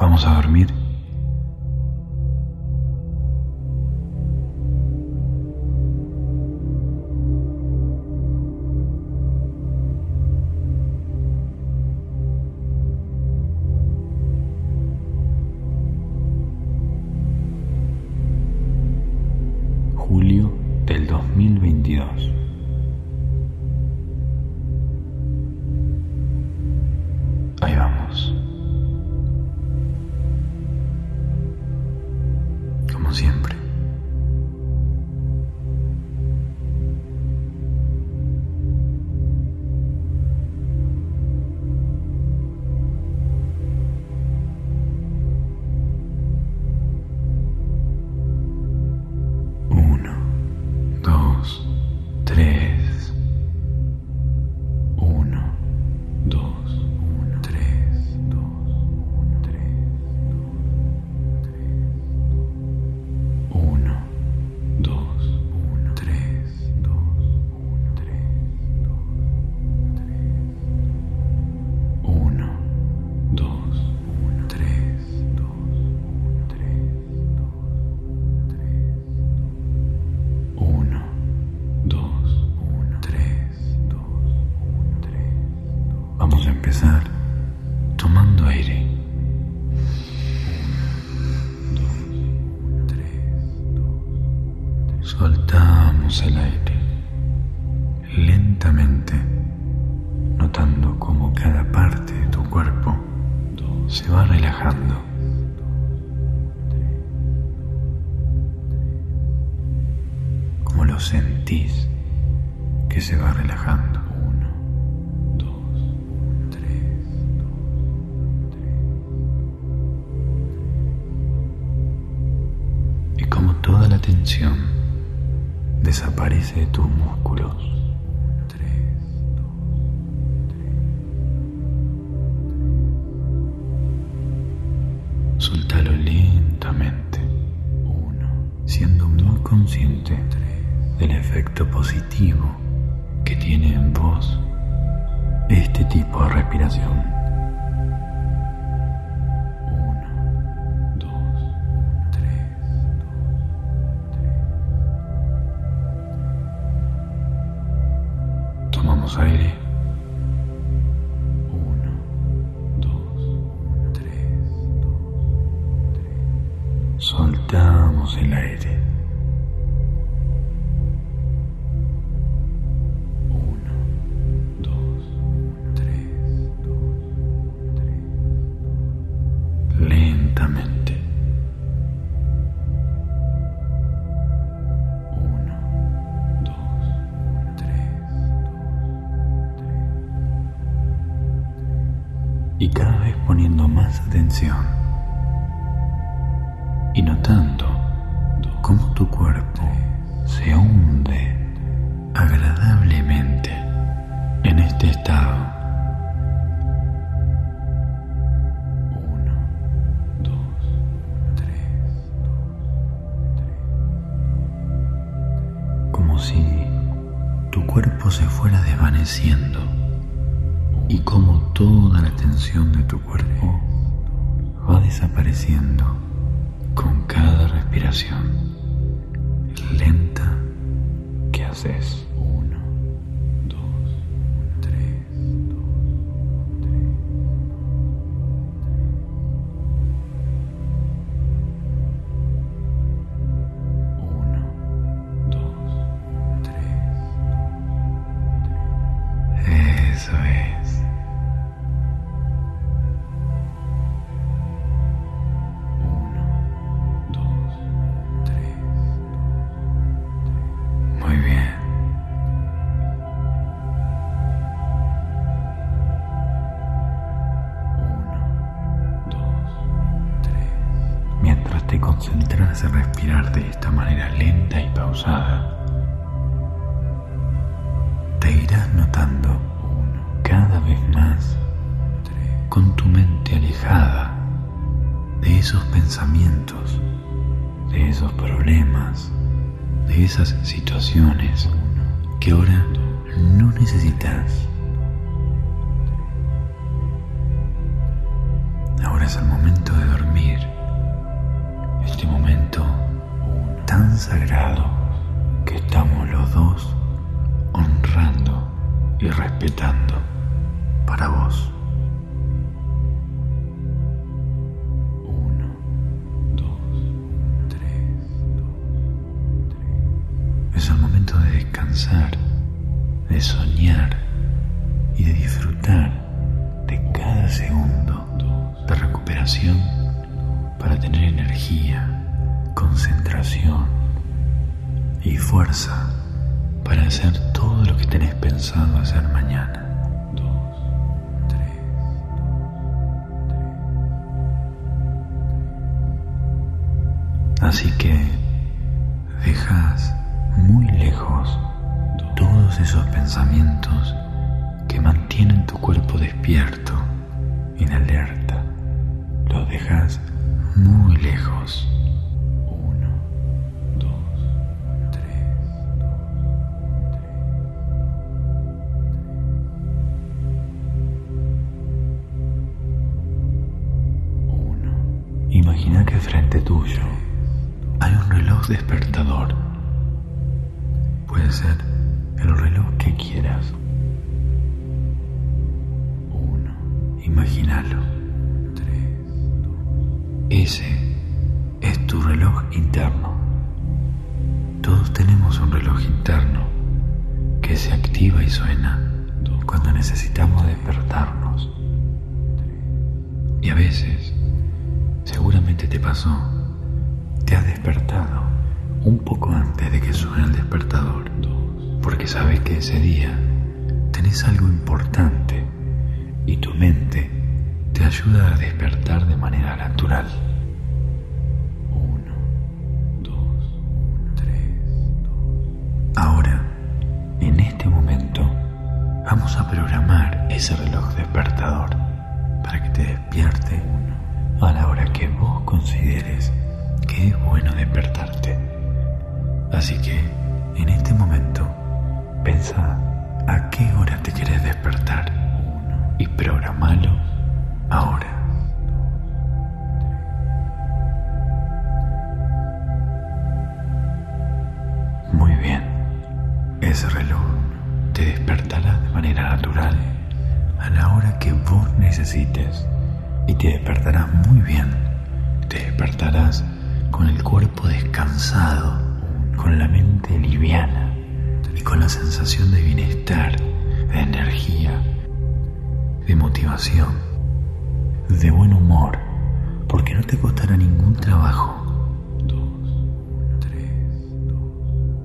Vamos a dormir. toda la tensión de tu cuerpo va desapareciendo con cada respiración lenta que haces. llegas al momento de dormir, este momento tan sagrado que estamos los dos honrando y respetando. Imagina que frente tuyo hay un reloj despertador. Puede ser el reloj que quieras. Uno. Imagínalo. Ese es tu reloj interno. Todos tenemos un reloj interno que se activa y suena cuando necesitamos despertarnos. Y a veces, seguramente te pasó, te has despertado un poco antes de que suene el despertador, porque sabes que ese día tenés algo importante y tu mente te ayuda a despertar de manera natural. Uno, dos, tres, dos. Ahora, en este momento, vamos a programar ese reloj despertador para que te despierte a la hora que vos consideres que es bueno despertarte. Así que, en este momento, pensa a qué hora te querés despertar y programalo ahora. Muy bien, ese reloj te despertará de manera natural a la hora que vos necesites y te despertarás muy bien. Te despertarás con el cuerpo descansado, con la mente liviana y con la sensación de bienestar, de energía, de motivación, de buen humor, porque no te costará ningún trabajo.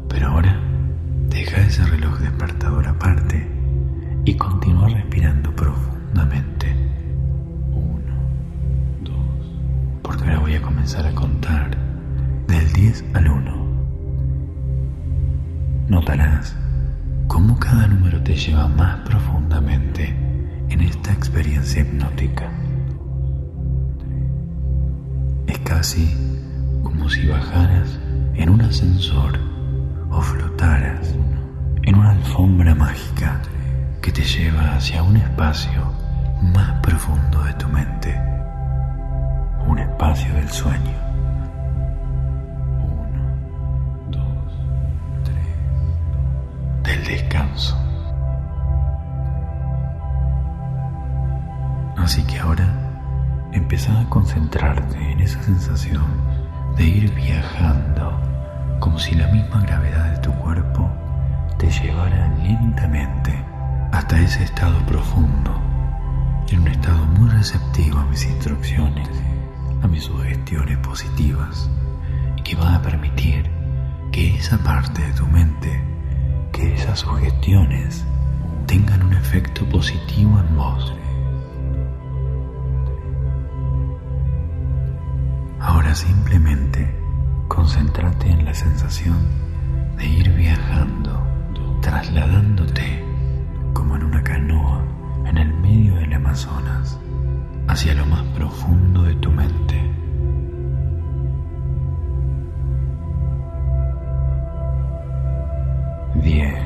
Pero ahora deja ese reloj despertador aparte y continúa respirando profundamente. A contar del 10 al 1. Notarás cómo cada número te lleva más profundamente en esta experiencia hipnótica. Es casi como si bajaras en un ascensor o flotaras en una alfombra mágica que te lleva hacia un espacio más profundo de tu mente, del sueño. Uno, dos, tres, del descanso. Así que ahora empieza a concentrarte en esa sensación de ir viajando como si la misma gravedad de tu cuerpo te llevara lentamente hasta ese estado profundo, en un estado muy receptivo a mis instrucciones, mis sugestiones positivas, que va a permitir que esa parte de tu mente, que esas sugestiones tengan un efecto positivo en vos. Ahora simplemente concéntrate en la sensación de ir viajando, trasladándote como en una canoa en el medio del Amazonas, hacia lo más profundo de tu mente. Diez,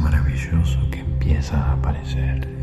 maravilloso que empieza a aparecer.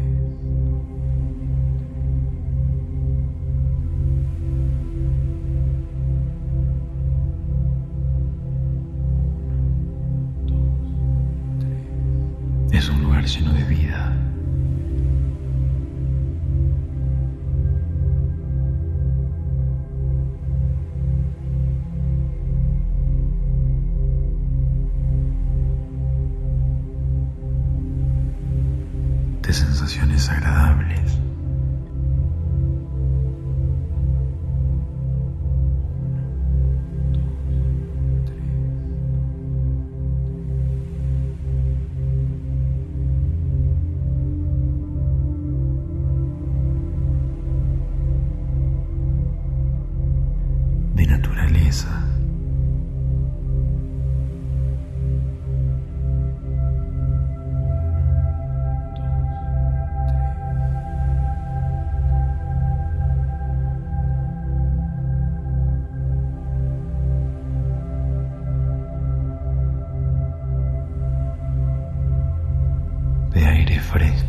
Es